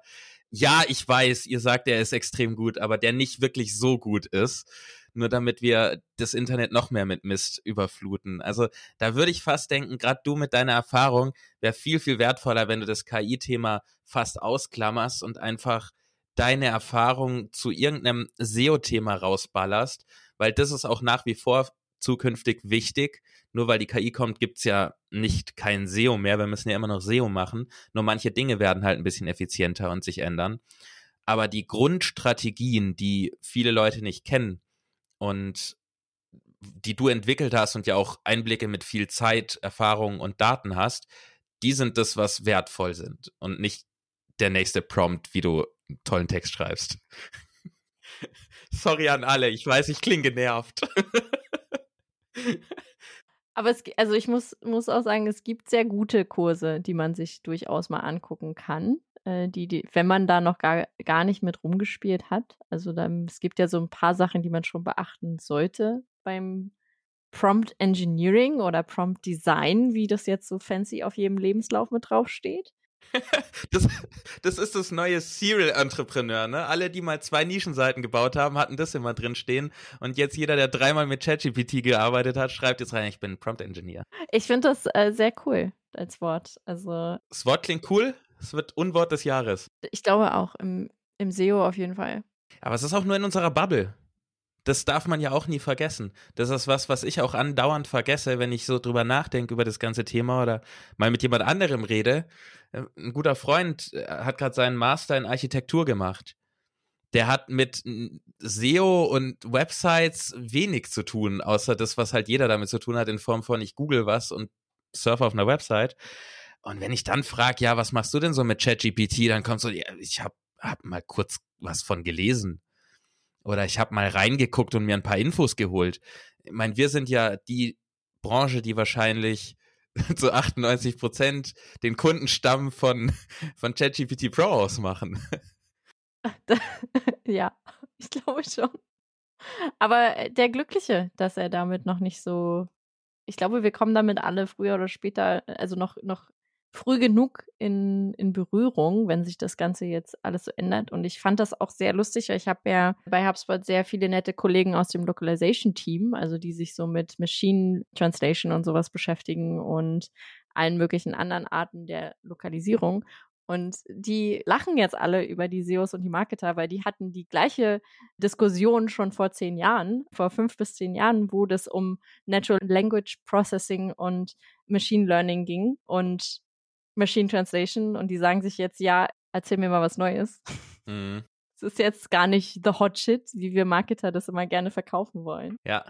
ja, ich weiß, ihr sagt, der ist extrem gut, aber der nicht wirklich so gut ist nur damit wir das Internet noch mehr mit Mist überfluten. Also da würde ich fast denken, gerade du mit deiner Erfahrung, wäre viel, viel wertvoller, wenn du das KI-Thema fast ausklammerst und einfach deine Erfahrung zu irgendeinem SEO-Thema rausballerst, weil das ist auch nach wie vor zukünftig wichtig. Nur weil die KI kommt, gibt's ja nicht kein SEO mehr. Wir müssen ja immer noch SEO machen. Nur manche Dinge werden halt ein bisschen effizienter und sich ändern. Aber die Grundstrategien, die viele Leute nicht kennen, und die du entwickelt hast und ja auch Einblicke mit viel Zeit, Erfahrung und Daten hast, die sind das, was wertvoll sind und nicht der nächste Prompt, wie du einen tollen Text schreibst. Sorry an alle, ich weiß, ich klinge genervt.
Aber es, also ich muss, muss auch sagen, es gibt sehr gute Kurse, die man sich durchaus mal angucken kann äh, die, die, wenn man da noch gar, gar nicht mit rumgespielt hat. Also dann, es gibt ja so ein paar Sachen, die man schon beachten sollte beim Prompt Engineering oder Prompt Design, wie das jetzt so fancy auf jedem Lebenslauf mit draufsteht.
das, das ist das neue Serial Entrepreneur, ne? Alle, die mal zwei Nischenseiten gebaut haben, hatten das immer drin stehen. Und jetzt jeder, der dreimal mit ChatGPT gearbeitet hat, schreibt jetzt rein, ich bin Prompt Engineer.
Ich finde das äh, sehr cool als Wort. Also.
Das Wort klingt cool. Es wird Unwort des Jahres.
Ich glaube auch, im, im SEO auf jeden Fall.
Aber es ist auch nur in unserer Bubble. Das darf man ja auch nie vergessen. Das ist was, was ich auch andauernd vergesse, wenn ich so drüber nachdenke über das ganze Thema oder mal mit jemand anderem rede. Äh, ein guter Freund äh, hat gerade seinen Master in Architektur gemacht. Der hat mit SEO und Websites wenig zu tun, außer das, was halt jeder damit zu tun hat, in Form von ich google was und surfe auf einer Website. Und wenn ich dann frage, ja, was machst du denn so mit ChatGPT, dann kommt so, ja, ich habe hab mal kurz was von gelesen. Oder ich habe mal reingeguckt und mir ein paar Infos geholt. Ich meine, wir sind ja die Branche, die wahrscheinlich zu 98 Prozent den Kundenstamm von, von ChatGPT Pro ausmachen.
ja, ich glaube schon. Aber äh, der Glückliche, dass er damit noch nicht so. Ich glaube, wir kommen damit alle früher oder später, also noch, noch früh genug in, in Berührung, wenn sich das Ganze jetzt alles so ändert. Und ich fand das auch sehr lustig. Ich habe ja bei HubSpot sehr viele nette Kollegen aus dem Localization-Team, also die sich so mit Machine Translation und sowas beschäftigen und allen möglichen anderen Arten der Lokalisierung. Und die lachen jetzt alle über die SEOs und die Marketer, weil die hatten die gleiche Diskussion schon vor zehn Jahren, vor fünf bis zehn Jahren, wo das um Natural Language Processing und Machine Learning ging. Und Machine Translation und die sagen sich jetzt, ja, erzähl mir mal was Neues. Mhm. Es ist jetzt gar nicht the hot shit, wie wir Marketer das immer gerne verkaufen wollen.
Ja,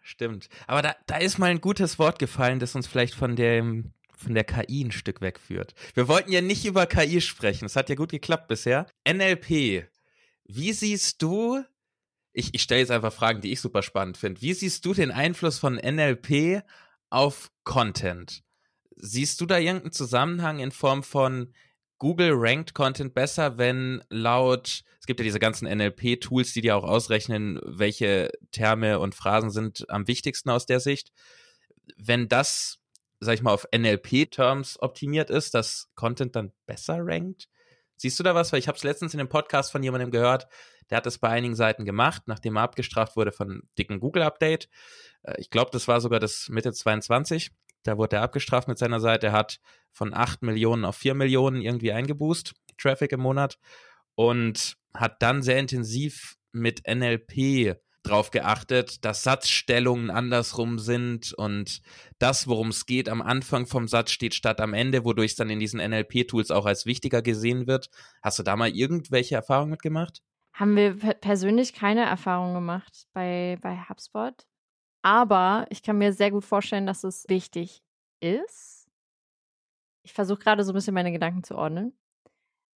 stimmt. Aber da, da ist mal ein gutes Wort gefallen, das uns vielleicht von dem von der KI ein Stück wegführt. Wir wollten ja nicht über KI sprechen. Es hat ja gut geklappt bisher. NLP. Wie siehst du, ich, ich stelle jetzt einfach Fragen, die ich super spannend finde. Wie siehst du den Einfluss von NLP auf Content? Siehst du da irgendeinen Zusammenhang in Form von Google rankt Content besser, wenn laut, es gibt ja diese ganzen NLP-Tools, die dir auch ausrechnen, welche Terme und Phrasen sind am wichtigsten aus der Sicht. Wenn das, sag ich mal, auf NLP-Terms optimiert ist, dass Content dann besser rankt? Siehst du da was? Weil ich habe es letztens in einem Podcast von jemandem gehört, der hat es bei einigen Seiten gemacht, nachdem er abgestraft wurde von dicken Google-Update. Äh, ich glaube, das war sogar das Mitte 22. Da wurde er abgestraft mit seiner Seite. Er hat von 8 Millionen auf 4 Millionen irgendwie eingeboost, Traffic im Monat. Und hat dann sehr intensiv mit NLP drauf geachtet, dass Satzstellungen andersrum sind und das, worum es geht, am Anfang vom Satz steht statt am Ende, wodurch es dann in diesen NLP-Tools auch als wichtiger gesehen wird. Hast du da mal irgendwelche Erfahrungen mitgemacht?
Haben wir persönlich keine Erfahrung gemacht bei, bei HubSpot. Aber ich kann mir sehr gut vorstellen, dass es wichtig ist. Ich versuche gerade so ein bisschen meine Gedanken zu ordnen.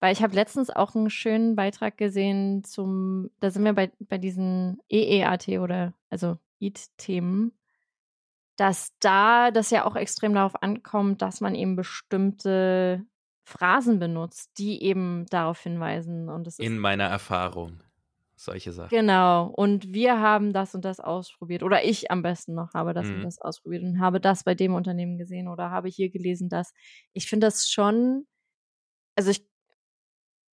Weil ich habe letztens auch einen schönen Beitrag gesehen zum, da sind wir bei, bei diesen EEAT oder also EAT-Themen, dass da das ja auch extrem darauf ankommt, dass man eben bestimmte Phrasen benutzt, die eben darauf hinweisen. Und
es In meiner Erfahrung. Solche Sachen.
Genau. Und wir haben das und das ausprobiert. Oder ich am besten noch habe das mhm. und das ausprobiert und habe das bei dem Unternehmen gesehen oder habe hier gelesen, dass. Ich finde das schon. Also ich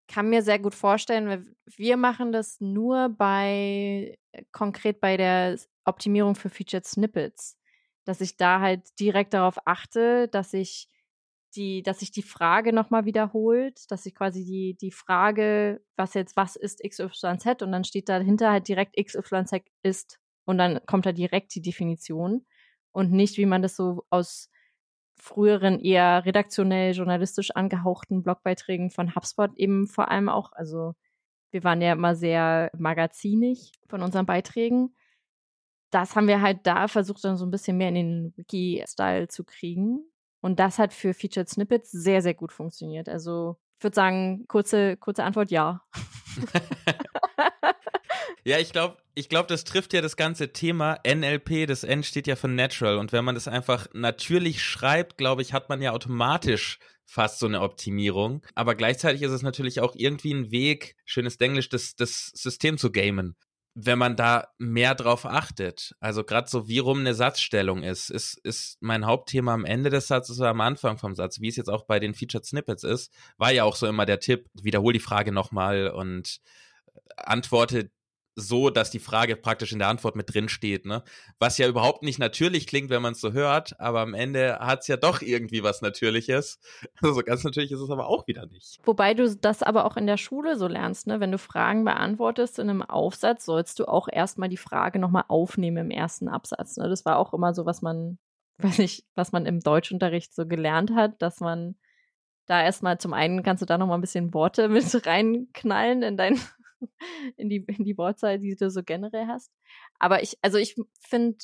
kann mir sehr gut vorstellen, wir machen das nur bei, konkret bei der Optimierung für Featured Snippets, dass ich da halt direkt darauf achte, dass ich die, dass sich die Frage nochmal wiederholt, dass ich quasi die, die Frage, was jetzt, was ist XYZ und dann steht dahinter halt direkt XYZ ist und dann kommt da direkt die Definition und nicht, wie man das so aus früheren eher redaktionell journalistisch angehauchten Blogbeiträgen von HubSpot eben vor allem auch, also wir waren ja immer sehr magazinig von unseren Beiträgen. Das haben wir halt da versucht, dann so ein bisschen mehr in den Wiki-Style zu kriegen. Und das hat für Featured Snippets sehr, sehr gut funktioniert. Also ich würde sagen, kurze, kurze Antwort, ja.
Ja, ich glaube, ich glaube, das trifft ja das ganze Thema NLP. Das N steht ja für Natural. Und wenn man das einfach natürlich schreibt, glaube ich, hat man ja automatisch fast so eine Optimierung. Aber gleichzeitig ist es natürlich auch irgendwie ein Weg, schönes Englisch, das, das System zu gamen. Wenn man da mehr drauf achtet, also gerade so wie rum eine Satzstellung ist, ist, ist mein Hauptthema am Ende des Satzes oder am Anfang vom Satz, wie es jetzt auch bei den Featured Snippets ist, war ja auch so immer der Tipp, wiederhol die Frage nochmal und antworte so, dass die Frage praktisch in der Antwort mit drin steht, ne? Was ja überhaupt nicht natürlich klingt, wenn man es so hört, aber am Ende hat es ja doch irgendwie was Natürliches. Also ganz natürlich ist es aber auch wieder nicht.
Wobei du das aber auch in der Schule so lernst, ne? Wenn du Fragen beantwortest in einem Aufsatz, sollst du auch erstmal die Frage nochmal aufnehmen im ersten Absatz. Ne? Das war auch immer so, was man, weiß nicht, was man im Deutschunterricht so gelernt hat, dass man da erstmal zum einen kannst du da nochmal ein bisschen Worte mit reinknallen in dein in die, in die Wortzahl, die du so generell hast. Aber ich, also ich finde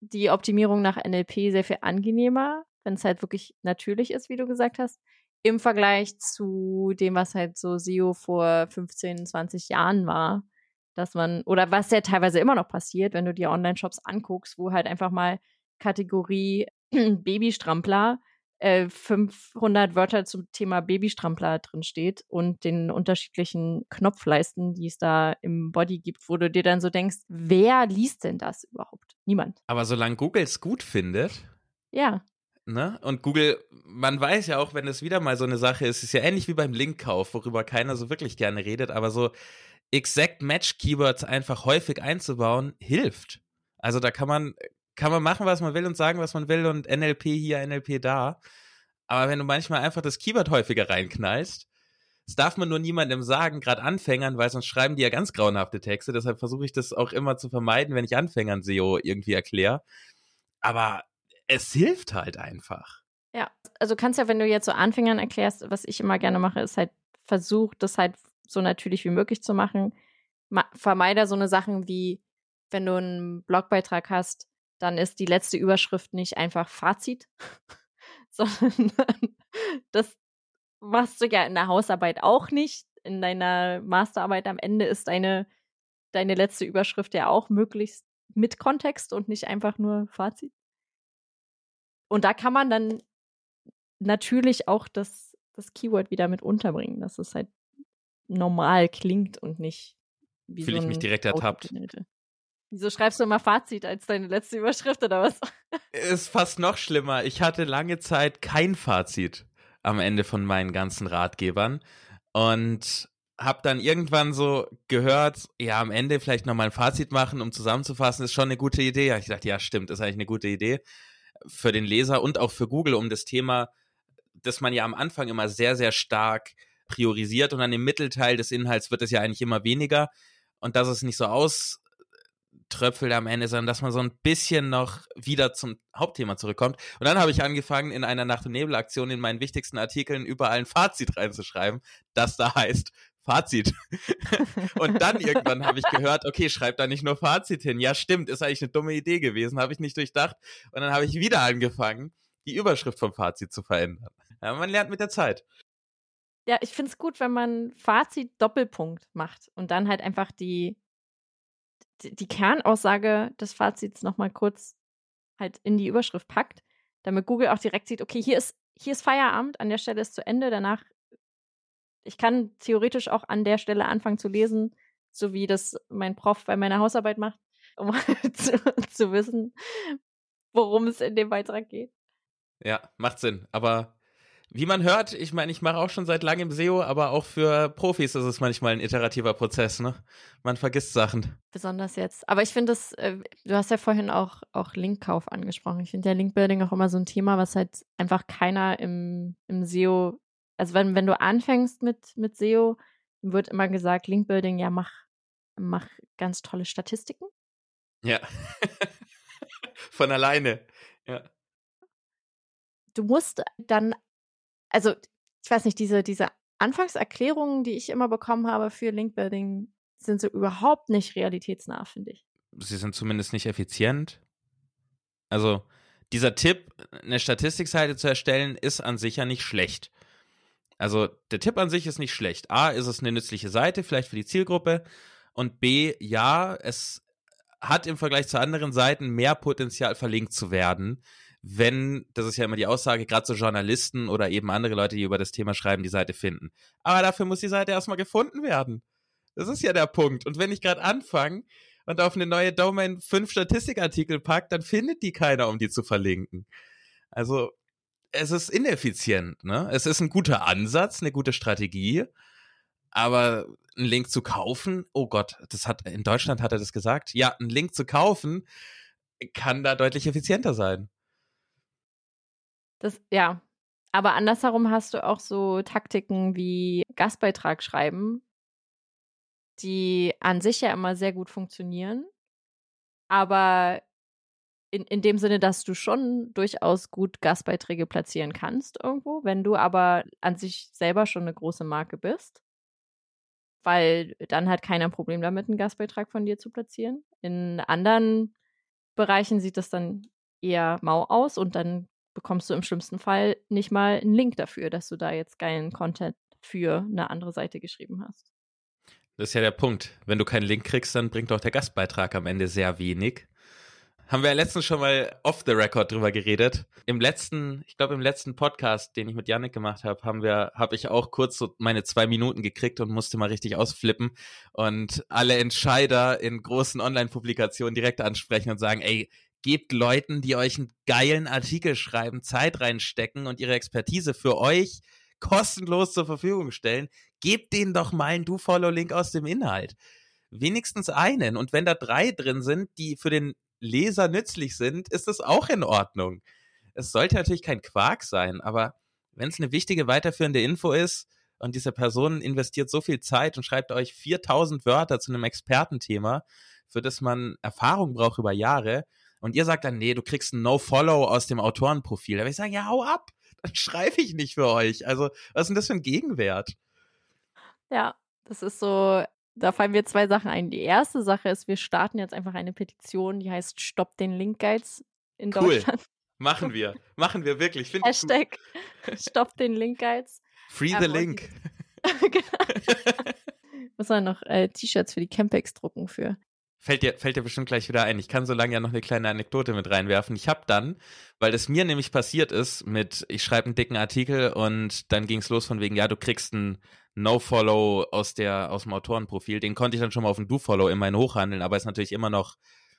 die Optimierung nach NLP sehr viel angenehmer, wenn es halt wirklich natürlich ist, wie du gesagt hast, im Vergleich zu dem, was halt so SEO vor 15, 20 Jahren war. Dass man, oder was ja teilweise immer noch passiert, wenn du dir Online-Shops anguckst, wo halt einfach mal Kategorie Babystrampler 500 äh, Wörter zum Thema Babystrampler drin steht und den unterschiedlichen Knopfleisten, die es da im Body gibt, wo du dir dann so denkst, wer liest denn das überhaupt? Niemand.
Aber solange Google es gut findet.
Ja.
Ne? Und Google, man weiß ja auch, wenn es wieder mal so eine Sache ist, ist ja ähnlich wie beim Linkkauf, worüber keiner so wirklich gerne redet, aber so Exact Match Keywords einfach häufig einzubauen, hilft. Also da kann man kann man machen, was man will und sagen, was man will und NLP hier, NLP da. Aber wenn du manchmal einfach das Keyword häufiger reinknallst, das darf man nur niemandem sagen, gerade Anfängern, weil sonst schreiben die ja ganz grauenhafte Texte. Deshalb versuche ich das auch immer zu vermeiden, wenn ich Anfängern SEO irgendwie erkläre. Aber es hilft halt einfach.
Ja, also kannst ja, wenn du jetzt so Anfängern erklärst, was ich immer gerne mache, ist halt versuch, das halt so natürlich wie möglich zu machen. vermeide so eine Sachen wie, wenn du einen Blogbeitrag hast, dann ist die letzte Überschrift nicht einfach Fazit, sondern das machst du ja in der Hausarbeit auch nicht. In deiner Masterarbeit am Ende ist deine, deine letzte Überschrift ja auch möglichst mit Kontext und nicht einfach nur Fazit. Und da kann man dann natürlich auch das, das Keyword wieder mit unterbringen, dass es halt normal klingt und nicht
wie Fühle so ich mich direkt ertappt.
Wieso schreibst du immer Fazit als deine letzte Überschrift oder was?
Ist fast noch schlimmer. Ich hatte lange Zeit kein Fazit am Ende von meinen ganzen Ratgebern und habe dann irgendwann so gehört, ja, am Ende vielleicht nochmal ein Fazit machen, um zusammenzufassen, ist schon eine gute Idee. Ich dachte, ja, stimmt, ist eigentlich eine gute Idee für den Leser und auch für Google, um das Thema, das man ja am Anfang immer sehr, sehr stark priorisiert und dann im Mittelteil des Inhalts wird es ja eigentlich immer weniger und dass es nicht so aus Tröpfel am Ende, sondern dass man so ein bisschen noch wieder zum Hauptthema zurückkommt. Und dann habe ich angefangen, in einer Nacht- und Nebel-Aktion in meinen wichtigsten Artikeln überall ein Fazit reinzuschreiben, das da heißt, Fazit. und dann irgendwann habe ich gehört, okay, schreib da nicht nur Fazit hin. Ja, stimmt, ist eigentlich eine dumme Idee gewesen, habe ich nicht durchdacht. Und dann habe ich wieder angefangen, die Überschrift vom Fazit zu verändern. Ja, man lernt mit der Zeit.
Ja, ich finde es gut, wenn man Fazit Doppelpunkt macht und dann halt einfach die, die, Kernaussage des Fazits nochmal kurz halt in die Überschrift packt, damit Google auch direkt sieht, okay, hier ist, hier ist Feierabend, an der Stelle ist zu Ende, danach ich kann theoretisch auch an der Stelle anfangen zu lesen, so wie das mein Prof bei meiner Hausarbeit macht, um zu, zu wissen, worum es in dem Beitrag geht.
Ja, macht Sinn. Aber wie man hört, ich meine, ich mache auch schon seit langem SEO, aber auch für Profis ist es manchmal ein iterativer Prozess, ne? Man vergisst Sachen.
Besonders jetzt. Aber ich finde das, äh, du hast ja vorhin auch, auch Linkkauf angesprochen. Ich finde ja Linkbuilding auch immer so ein Thema, was halt einfach keiner im, im SEO also wenn, wenn du anfängst mit, mit SEO, wird immer gesagt, Linkbuilding, ja, mach, mach ganz tolle Statistiken.
Ja. Von alleine. Ja.
Du musst dann, also ich weiß nicht, diese, diese Anfangserklärungen, die ich immer bekommen habe für Linkbuilding, sind so überhaupt nicht realitätsnah, finde ich.
Sie sind zumindest nicht effizient. Also dieser Tipp, eine Statistikseite zu erstellen, ist an sich ja nicht schlecht. Also der Tipp an sich ist nicht schlecht. A, ist es eine nützliche Seite, vielleicht für die Zielgruppe. Und B, ja, es hat im Vergleich zu anderen Seiten mehr Potenzial verlinkt zu werden, wenn, das ist ja immer die Aussage, gerade so Journalisten oder eben andere Leute, die über das Thema schreiben, die Seite finden. Aber dafür muss die Seite erstmal gefunden werden. Das ist ja der Punkt. Und wenn ich gerade anfange und auf eine neue Domain fünf Statistikartikel packe, dann findet die keiner, um die zu verlinken. Also es ist ineffizient, ne? Es ist ein guter Ansatz, eine gute Strategie, aber einen Link zu kaufen, oh Gott, das hat in Deutschland hat er das gesagt. Ja, einen Link zu kaufen kann da deutlich effizienter sein.
Das ja, aber andersherum hast du auch so Taktiken wie Gastbeitrag schreiben, die an sich ja immer sehr gut funktionieren, aber in, in dem Sinne, dass du schon durchaus gut Gastbeiträge platzieren kannst irgendwo, wenn du aber an sich selber schon eine große Marke bist. Weil dann hat keiner ein Problem damit, einen Gastbeitrag von dir zu platzieren. In anderen Bereichen sieht das dann eher mau aus und dann bekommst du im schlimmsten Fall nicht mal einen Link dafür, dass du da jetzt geilen Content für eine andere Seite geschrieben hast.
Das ist ja der Punkt. Wenn du keinen Link kriegst, dann bringt auch der Gastbeitrag am Ende sehr wenig. Haben wir ja letztens schon mal off the record drüber geredet. Im letzten, ich glaube im letzten Podcast, den ich mit Yannick gemacht habe, haben wir, habe ich auch kurz so meine zwei Minuten gekriegt und musste mal richtig ausflippen und alle Entscheider in großen Online-Publikationen direkt ansprechen und sagen, ey, gebt Leuten, die euch einen geilen Artikel schreiben, Zeit reinstecken und ihre Expertise für euch kostenlos zur Verfügung stellen, gebt denen doch mal einen Do-Follow-Link aus dem Inhalt wenigstens einen. Und wenn da drei drin sind, die für den Leser nützlich sind, ist das auch in Ordnung. Es sollte natürlich kein Quark sein, aber wenn es eine wichtige weiterführende Info ist und diese Person investiert so viel Zeit und schreibt euch 4000 Wörter zu einem Expertenthema, für das man Erfahrung braucht über Jahre, und ihr sagt dann, nee, du kriegst ein No-Follow aus dem Autorenprofil, da würde ich sagen, ja, hau ab, dann schreibe ich nicht für euch. Also, was ist denn das für ein Gegenwert?
Ja, das ist so, da fallen mir zwei Sachen ein. Die erste Sache ist, wir starten jetzt einfach eine Petition, die heißt Stopp den Link-Guides in cool. Deutschland.
Machen wir. Machen wir wirklich.
Find Hashtag Stopp den Link-Guides.
Free the ähm, Link.
genau. Muss man noch äh, T-Shirts für die Campex drucken für.
Fällt dir, fällt dir bestimmt gleich wieder ein. Ich kann so lange ja noch eine kleine Anekdote mit reinwerfen. Ich habe dann, weil das mir nämlich passiert ist, mit, ich schreibe einen dicken Artikel und dann ging es los von wegen, ja, du kriegst ein No-Follow aus aus dem Autorenprofil. Den konnte ich dann schon mal auf dem Do-Follow immerhin hochhandeln, aber ist natürlich immer noch,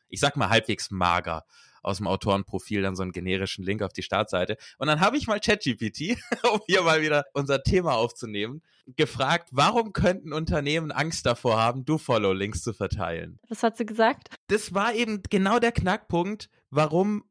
ich sag mal, halbwegs mager aus dem Autorenprofil dann so einen generischen Link auf die Startseite. Und dann habe ich mal ChatGPT, um hier mal wieder unser Thema aufzunehmen, gefragt, warum könnten Unternehmen Angst davor haben, Do-Follow-Links zu verteilen?
Was hat sie gesagt?
Das war eben genau der Knackpunkt, warum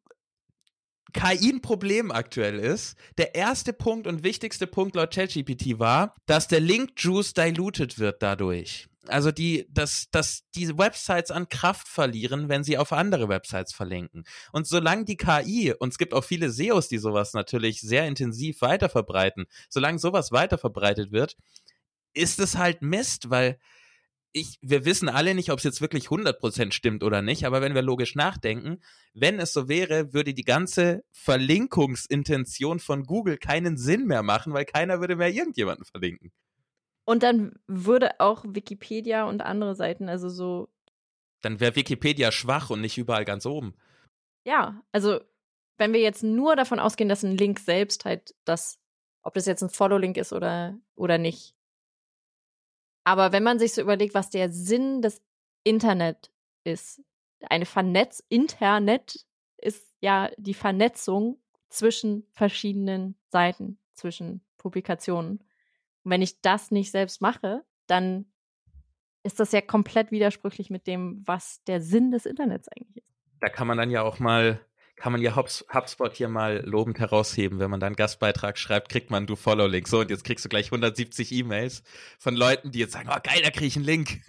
KI ein Problem aktuell ist. Der erste Punkt und wichtigste Punkt laut ChatGPT war, dass der Link-Juice diluted wird dadurch. Also die, dass, dass diese Websites an Kraft verlieren, wenn sie auf andere Websites verlinken. Und solange die KI, und es gibt auch viele SEOs, die sowas natürlich sehr intensiv weiterverbreiten, solange sowas weiterverbreitet wird, ist es halt Mist, weil ich, wir wissen alle nicht, ob es jetzt wirklich 100% stimmt oder nicht, aber wenn wir logisch nachdenken, wenn es so wäre, würde die ganze Verlinkungsintention von Google keinen Sinn mehr machen, weil keiner würde mehr irgendjemanden verlinken.
Und dann würde auch Wikipedia und andere Seiten, also so.
Dann wäre Wikipedia schwach und nicht überall ganz oben.
Ja, also wenn wir jetzt nur davon ausgehen, dass ein Link selbst halt das, ob das jetzt ein Follow-Link ist oder, oder nicht. Aber wenn man sich so überlegt, was der Sinn des Internet ist, eine Vernetz, Internet ist ja die Vernetzung zwischen verschiedenen Seiten, zwischen Publikationen. Und wenn ich das nicht selbst mache, dann ist das ja komplett widersprüchlich mit dem, was der Sinn des Internets eigentlich ist.
Da kann man dann ja auch mal, kann man ja HubSpot hier mal lobend herausheben. Wenn man dann einen Gastbeitrag schreibt, kriegt man du Follow-Link. So, und jetzt kriegst du gleich 170 E-Mails von Leuten, die jetzt sagen, oh geil, da krieg ich einen Link.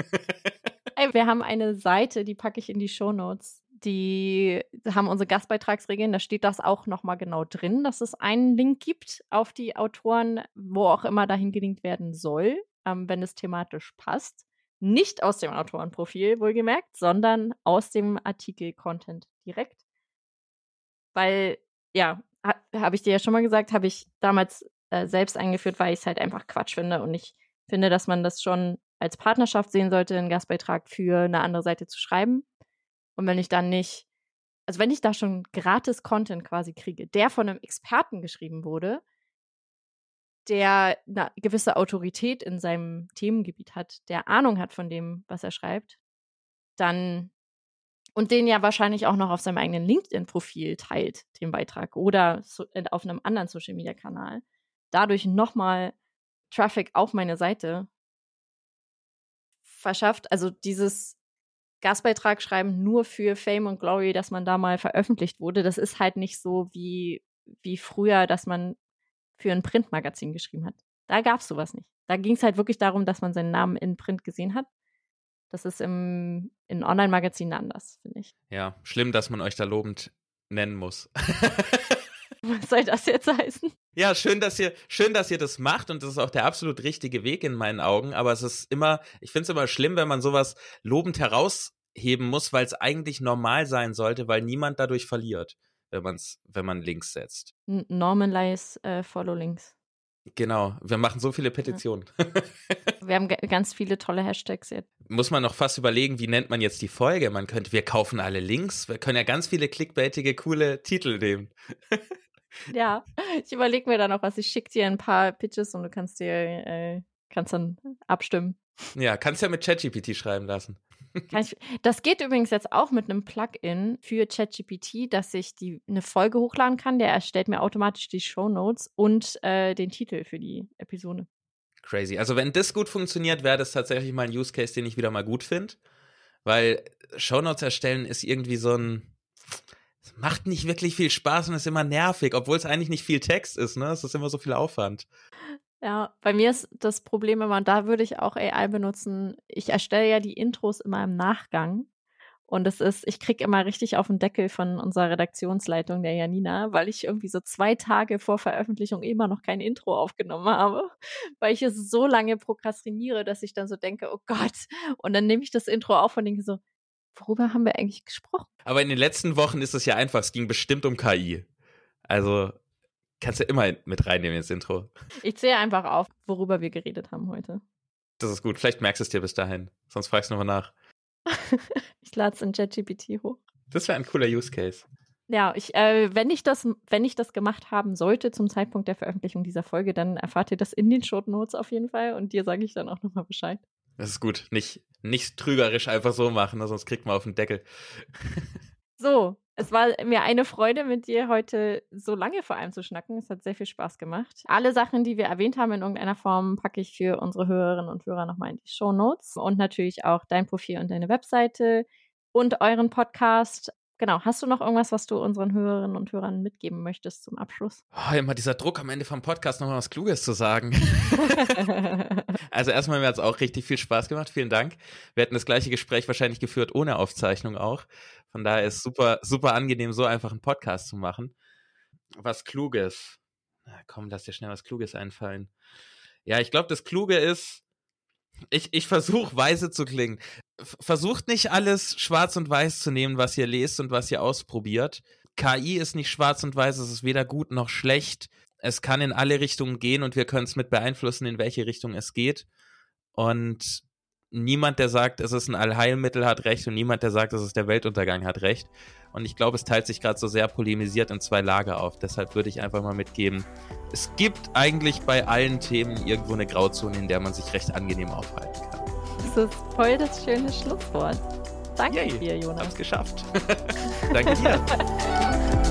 Ey, wir haben eine Seite, die packe ich in die Show Notes die haben unsere Gastbeitragsregeln, da steht das auch nochmal genau drin, dass es einen Link gibt auf die Autoren, wo auch immer dahin gelinkt werden soll, ähm, wenn es thematisch passt. Nicht aus dem Autorenprofil, wohlgemerkt, sondern aus dem Artikel-Content direkt. Weil, ja, ha, habe ich dir ja schon mal gesagt, habe ich damals äh, selbst eingeführt, weil ich es halt einfach Quatsch finde und ich finde, dass man das schon als Partnerschaft sehen sollte, einen Gastbeitrag für eine andere Seite zu schreiben und wenn ich dann nicht, also wenn ich da schon gratis Content quasi kriege, der von einem Experten geschrieben wurde, der eine gewisse Autorität in seinem Themengebiet hat, der Ahnung hat von dem, was er schreibt, dann und den ja wahrscheinlich auch noch auf seinem eigenen LinkedIn-Profil teilt, den Beitrag, oder so, äh, auf einem anderen Social-Media-Kanal, dadurch nochmal Traffic auf meine Seite verschafft. Also dieses Gastbeitrag schreiben nur für Fame und Glory, dass man da mal veröffentlicht wurde. Das ist halt nicht so wie, wie früher, dass man für ein Printmagazin geschrieben hat. Da gab es sowas nicht. Da ging es halt wirklich darum, dass man seinen Namen in Print gesehen hat. Das ist im, in Online-Magazinen anders, finde ich.
Ja, schlimm, dass man euch da lobend nennen muss.
Was soll das jetzt heißen?
Ja, schön, dass ihr, schön, dass ihr das macht und das ist auch der absolut richtige Weg in meinen Augen. Aber es ist immer, ich finde es immer schlimm, wenn man sowas lobend heraus heben muss, weil es eigentlich normal sein sollte, weil niemand dadurch verliert, wenn man's, wenn man Links setzt.
Normalize äh, Follow Links.
Genau, wir machen so viele Petitionen. Ja.
wir haben ganz viele tolle Hashtags jetzt.
Muss man noch fast überlegen, wie nennt man jetzt die Folge? Man könnte, wir kaufen alle Links. Wir können ja ganz viele clickbaitige, coole Titel nehmen.
ja, ich überlege mir da noch was. Ich schicke dir ein paar Pitches und du kannst dir, äh, kannst dann abstimmen.
Ja, kannst ja mit ChatGPT schreiben lassen.
Ich, das geht übrigens jetzt auch mit einem Plugin für ChatGPT, dass ich die, eine Folge hochladen kann. Der erstellt mir automatisch die Show Notes und äh, den Titel für die Episode.
Crazy. Also wenn das gut funktioniert, wäre das tatsächlich mal ein Use Case, den ich wieder mal gut finde. Weil Show Notes erstellen ist irgendwie so ein. Macht nicht wirklich viel Spaß und ist immer nervig, obwohl es eigentlich nicht viel Text ist, ne? Es ist immer so viel Aufwand.
Ja, bei mir ist das Problem immer, da würde ich auch AI benutzen. Ich erstelle ja die Intros immer im Nachgang. Und es ist, ich kriege immer richtig auf den Deckel von unserer Redaktionsleitung, der Janina, weil ich irgendwie so zwei Tage vor Veröffentlichung immer noch kein Intro aufgenommen habe, weil ich es so lange prokrastiniere, dass ich dann so denke, oh Gott. Und dann nehme ich das Intro auf und denke so, worüber haben wir eigentlich gesprochen?
Aber in den letzten Wochen ist es ja einfach, es ging bestimmt um KI. Also Kannst du immer mit reinnehmen ins Intro.
Ich zähle einfach auf, worüber wir geredet haben heute.
Das ist gut. Vielleicht merkst du es dir bis dahin. Sonst fragst du nochmal nach.
ich lade es in ChatGPT hoch.
Das wäre ein cooler Use Case.
Ja, ich, äh, wenn ich das, wenn ich das gemacht haben sollte zum Zeitpunkt der Veröffentlichung dieser Folge, dann erfahrt ihr das in den Short Notes auf jeden Fall und dir sage ich dann auch nochmal Bescheid.
Das ist gut. Nicht, nicht trügerisch einfach so machen, ne, sonst kriegt man auf den Deckel.
so, es war mir eine Freude, mit dir heute so lange vor allem zu schnacken. Es hat sehr viel Spaß gemacht. Alle Sachen, die wir erwähnt haben in irgendeiner Form, packe ich für unsere Hörerinnen und Hörer nochmal in die Show Notes und natürlich auch dein Profil und deine Webseite und euren Podcast. Genau, hast du noch irgendwas, was du unseren Hörerinnen und Hörern mitgeben möchtest zum Abschluss?
Oh, immer dieser Druck am Ende vom Podcast nochmal was Kluges zu sagen. also erstmal mir hat es auch richtig viel Spaß gemacht. Vielen Dank. Wir hätten das gleiche Gespräch wahrscheinlich geführt ohne Aufzeichnung auch. Von daher ist super, super angenehm, so einfach einen Podcast zu machen. Was Kluges. Na, komm, lass dir schnell was Kluges einfallen. Ja, ich glaube, das Kluge ist, ich, ich versuche weise zu klingen. Versucht nicht alles schwarz und weiß zu nehmen, was ihr lest und was ihr ausprobiert. KI ist nicht schwarz und weiß, es ist weder gut noch schlecht. Es kann in alle Richtungen gehen und wir können es mit beeinflussen, in welche Richtung es geht. Und niemand, der sagt, es ist ein Allheilmittel, hat recht und niemand, der sagt, es ist der Weltuntergang, hat recht. Und ich glaube, es teilt sich gerade so sehr polemisiert in zwei Lager auf. Deshalb würde ich einfach mal mitgeben, es gibt eigentlich bei allen Themen irgendwo eine Grauzone, in der man sich recht angenehm aufhalten kann.
Das ist voll das schöne Schlusswort. Danke Yay, dir, Jonas.
Hab's geschafft. Danke dir.